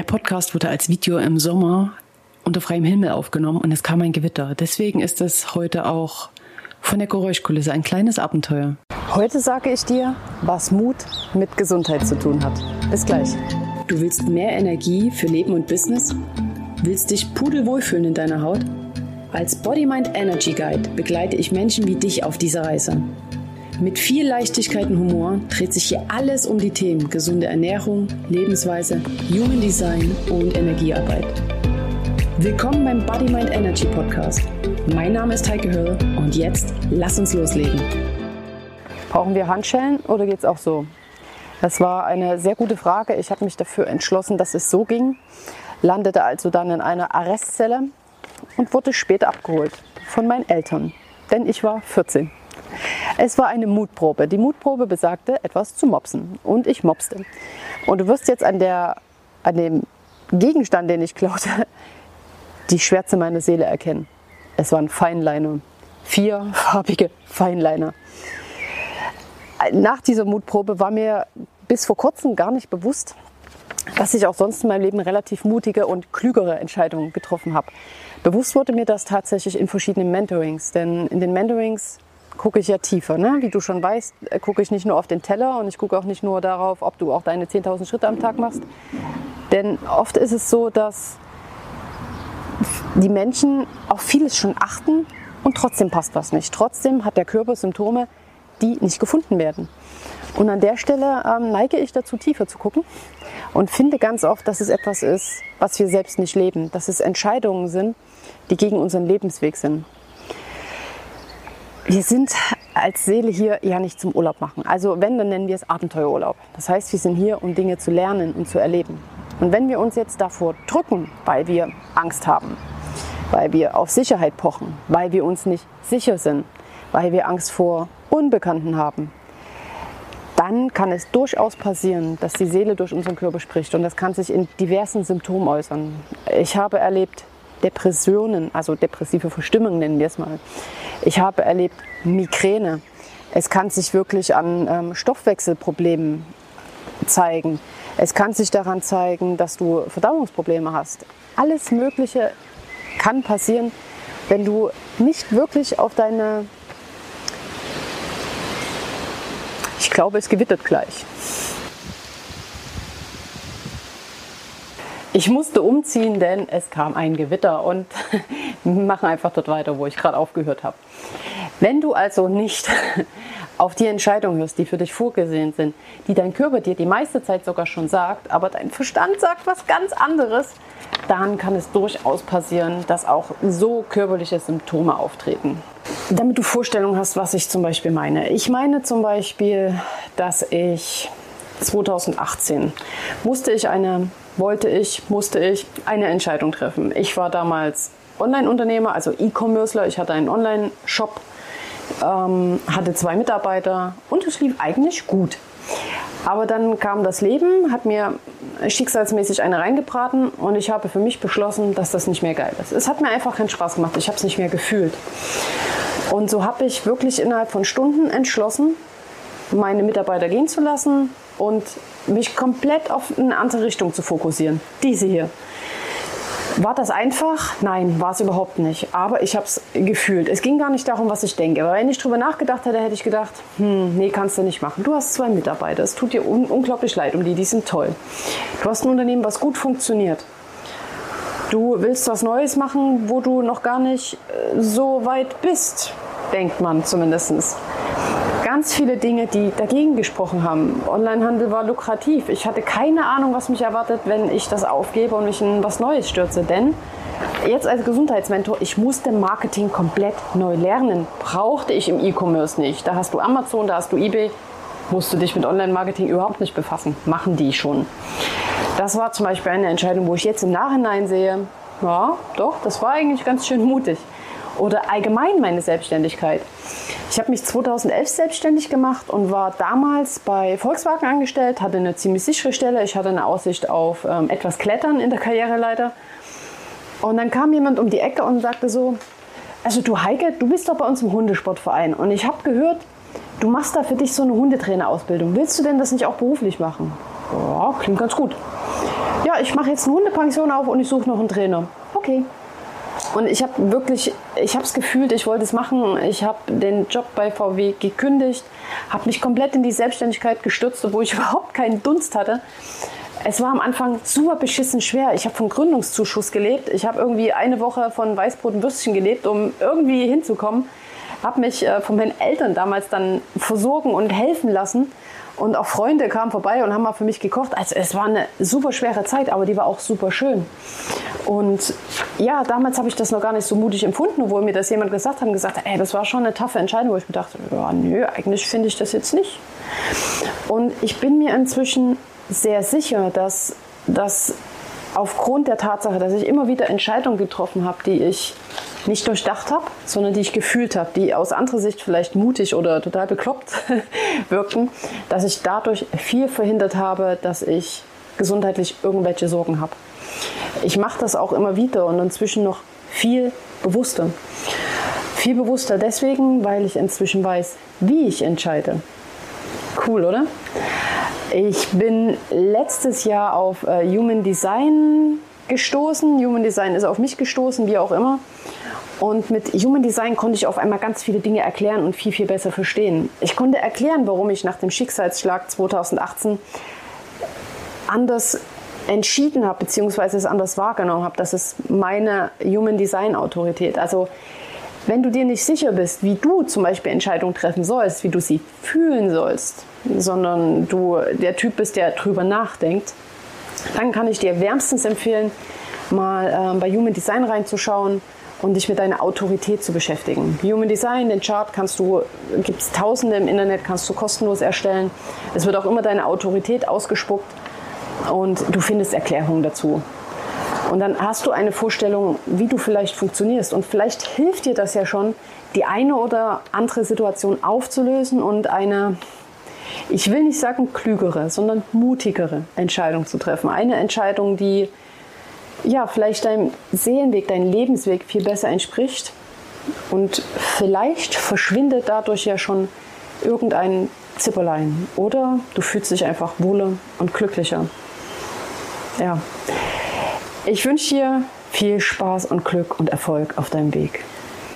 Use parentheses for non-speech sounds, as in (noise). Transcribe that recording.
Der Podcast wurde als Video im Sommer unter freiem Himmel aufgenommen und es kam ein Gewitter. Deswegen ist es heute auch von der Geräuschkulisse ein kleines Abenteuer. Heute sage ich dir, was Mut mit Gesundheit zu tun hat. Bis gleich. Du willst mehr Energie für Leben und Business? Willst dich pudelwohl fühlen in deiner Haut? Als Body Mind Energy Guide begleite ich Menschen wie dich auf dieser Reise. Mit viel Leichtigkeit und Humor dreht sich hier alles um die Themen gesunde Ernährung, Lebensweise, Human Design und Energiearbeit. Willkommen beim Body Mind Energy Podcast. Mein Name ist Heike Höll und jetzt lass uns loslegen. Brauchen wir Handschellen oder geht es auch so? Das war eine sehr gute Frage. Ich habe mich dafür entschlossen, dass es so ging. Landete also dann in einer Arrestzelle und wurde später abgeholt von meinen Eltern, denn ich war 14. Es war eine Mutprobe. Die Mutprobe besagte, etwas zu mopsen und ich mopste. Und du wirst jetzt an, der, an dem Gegenstand, den ich klaute, die Schwärze meiner Seele erkennen. Es waren Feinliner. Vier farbige Feinliner. Nach dieser Mutprobe war mir bis vor kurzem gar nicht bewusst, dass ich auch sonst in meinem Leben relativ mutige und klügere Entscheidungen getroffen habe. Bewusst wurde mir das tatsächlich in verschiedenen Mentorings, denn in den Mentorings gucke ich ja tiefer. Ne? Wie du schon weißt, äh, gucke ich nicht nur auf den Teller und ich gucke auch nicht nur darauf, ob du auch deine 10.000 Schritte am Tag machst. Denn oft ist es so, dass die Menschen auf vieles schon achten und trotzdem passt was nicht. Trotzdem hat der Körper Symptome, die nicht gefunden werden. Und an der Stelle ähm, neige ich dazu, tiefer zu gucken und finde ganz oft, dass es etwas ist, was wir selbst nicht leben, dass es Entscheidungen sind, die gegen unseren Lebensweg sind. Wir sind als Seele hier ja nicht zum Urlaub machen. Also wenn, dann nennen wir es Abenteuerurlaub. Das heißt, wir sind hier, um Dinge zu lernen und zu erleben. Und wenn wir uns jetzt davor drücken, weil wir Angst haben, weil wir auf Sicherheit pochen, weil wir uns nicht sicher sind, weil wir Angst vor Unbekannten haben, dann kann es durchaus passieren, dass die Seele durch unseren Körper spricht und das kann sich in diversen Symptomen äußern. Ich habe erlebt Depressionen, also depressive Verstimmung nennen wir es mal. Ich habe erlebt Migräne. Es kann sich wirklich an ähm, Stoffwechselproblemen zeigen. Es kann sich daran zeigen, dass du Verdauungsprobleme hast. Alles Mögliche kann passieren, wenn du nicht wirklich auf deine Ich glaube, es gewittert gleich. Ich musste umziehen, denn es kam ein Gewitter und (laughs) machen einfach dort weiter, wo ich gerade aufgehört habe. Wenn du also nicht (laughs) auf die Entscheidungen hörst, die für dich vorgesehen sind, die dein Körper dir die meiste Zeit sogar schon sagt, aber dein Verstand sagt was ganz anderes, dann kann es durchaus passieren, dass auch so körperliche Symptome auftreten. Damit du Vorstellung hast, was ich zum Beispiel meine. Ich meine zum Beispiel, dass ich 2018 musste ich eine, wollte ich, musste ich eine Entscheidung treffen. Ich war damals Online-Unternehmer, also E-Commercer. Ich hatte einen Online-Shop, ähm, hatte zwei Mitarbeiter und es lief eigentlich gut. Aber dann kam das Leben, hat mir schicksalsmäßig eine reingebraten und ich habe für mich beschlossen, dass das nicht mehr geil ist. Es hat mir einfach keinen Spaß gemacht. Ich habe es nicht mehr gefühlt. Und so habe ich wirklich innerhalb von Stunden entschlossen, meine Mitarbeiter gehen zu lassen und mich komplett auf eine andere Richtung zu fokussieren. Diese hier. War das einfach? Nein, war es überhaupt nicht. Aber ich habe es gefühlt. Es ging gar nicht darum, was ich denke. Aber wenn ich drüber nachgedacht hätte, hätte ich gedacht, hm, nee, kannst du nicht machen. Du hast zwei Mitarbeiter. Es tut dir un unglaublich leid um die. Die sind toll. Du hast ein Unternehmen, was gut funktioniert. Du willst was Neues machen, wo du noch gar nicht äh, so weit bist, denkt man zumindest. Ganz viele Dinge, die dagegen gesprochen haben. Onlinehandel war lukrativ. Ich hatte keine Ahnung, was mich erwartet, wenn ich das aufgebe und mich in was Neues stürze. Denn jetzt als Gesundheitsmentor, ich musste Marketing komplett neu lernen. Brauchte ich im E-Commerce nicht. Da hast du Amazon, da hast du eBay. Musst du dich mit Online-Marketing überhaupt nicht befassen. Machen die schon. Das war zum Beispiel eine Entscheidung, wo ich jetzt im Nachhinein sehe, ja, doch, das war eigentlich ganz schön mutig. Oder allgemein meine Selbstständigkeit. Ich habe mich 2011 selbstständig gemacht und war damals bei Volkswagen angestellt, hatte eine ziemlich sichere Stelle. Ich hatte eine Aussicht auf ähm, etwas Klettern in der Karriereleiter. Und dann kam jemand um die Ecke und sagte so, also du Heike, du bist doch bei uns im Hundesportverein und ich habe gehört, du machst da für dich so eine Hundetrainerausbildung. Willst du denn das nicht auch beruflich machen? Ja, klingt ganz gut ich mache jetzt eine Hundepension auf und ich suche noch einen Trainer. Okay. Und ich habe wirklich, ich habe es gefühlt, ich wollte es machen. Ich habe den Job bei VW gekündigt, habe mich komplett in die Selbstständigkeit gestürzt, obwohl ich (laughs) überhaupt keinen Dunst hatte. Es war am Anfang super beschissen schwer. Ich habe vom Gründungszuschuss gelebt. Ich habe irgendwie eine Woche von Weißbrot und Würstchen gelebt, um irgendwie hinzukommen. Habe mich äh, von meinen Eltern damals dann versorgen und helfen lassen. Und auch Freunde kamen vorbei und haben mal für mich gekocht. Also es war eine super schwere Zeit, aber die war auch super schön. Und ja, damals habe ich das noch gar nicht so mutig empfunden, obwohl mir das jemand gesagt hat und gesagt hat, ey, das war schon eine taffe Entscheidung, wo ich mir dachte, ja, nö, eigentlich finde ich das jetzt nicht. Und ich bin mir inzwischen sehr sicher, dass das aufgrund der Tatsache, dass ich immer wieder Entscheidungen getroffen habe, die ich nicht durchdacht habe, sondern die ich gefühlt habe, die aus anderer Sicht vielleicht mutig oder total bekloppt (laughs) wirken, dass ich dadurch viel verhindert habe, dass ich gesundheitlich irgendwelche Sorgen habe. Ich mache das auch immer wieder und inzwischen noch viel bewusster. Viel bewusster deswegen, weil ich inzwischen weiß, wie ich entscheide. Cool, oder? Ich bin letztes Jahr auf äh, Human Design gestoßen. Human Design ist auf mich gestoßen, wie auch immer. Und mit Human Design konnte ich auf einmal ganz viele Dinge erklären und viel, viel besser verstehen. Ich konnte erklären, warum ich nach dem Schicksalsschlag 2018 anders entschieden habe, beziehungsweise es anders wahrgenommen habe. Das ist meine Human Design Autorität. Also wenn du dir nicht sicher bist, wie du zum Beispiel Entscheidungen treffen sollst, wie du sie fühlen sollst, sondern du der Typ bist, der drüber nachdenkt, dann kann ich dir wärmstens empfehlen, mal äh, bei Human Design reinzuschauen und dich mit deiner Autorität zu beschäftigen. Human Design, den Chart kannst du, gibt es tausende im Internet, kannst du kostenlos erstellen. Es wird auch immer deine Autorität ausgespuckt und du findest Erklärungen dazu. Und dann hast du eine Vorstellung, wie du vielleicht funktionierst. Und vielleicht hilft dir das ja schon, die eine oder andere Situation aufzulösen und eine, ich will nicht sagen klügere, sondern mutigere Entscheidung zu treffen. Eine Entscheidung, die ja, vielleicht deinem Seelenweg, deinem Lebensweg viel besser entspricht. Und vielleicht verschwindet dadurch ja schon irgendein Zipperlein. Oder du fühlst dich einfach wohler und glücklicher. Ja. Ich wünsche dir viel Spaß und Glück und Erfolg auf deinem Weg.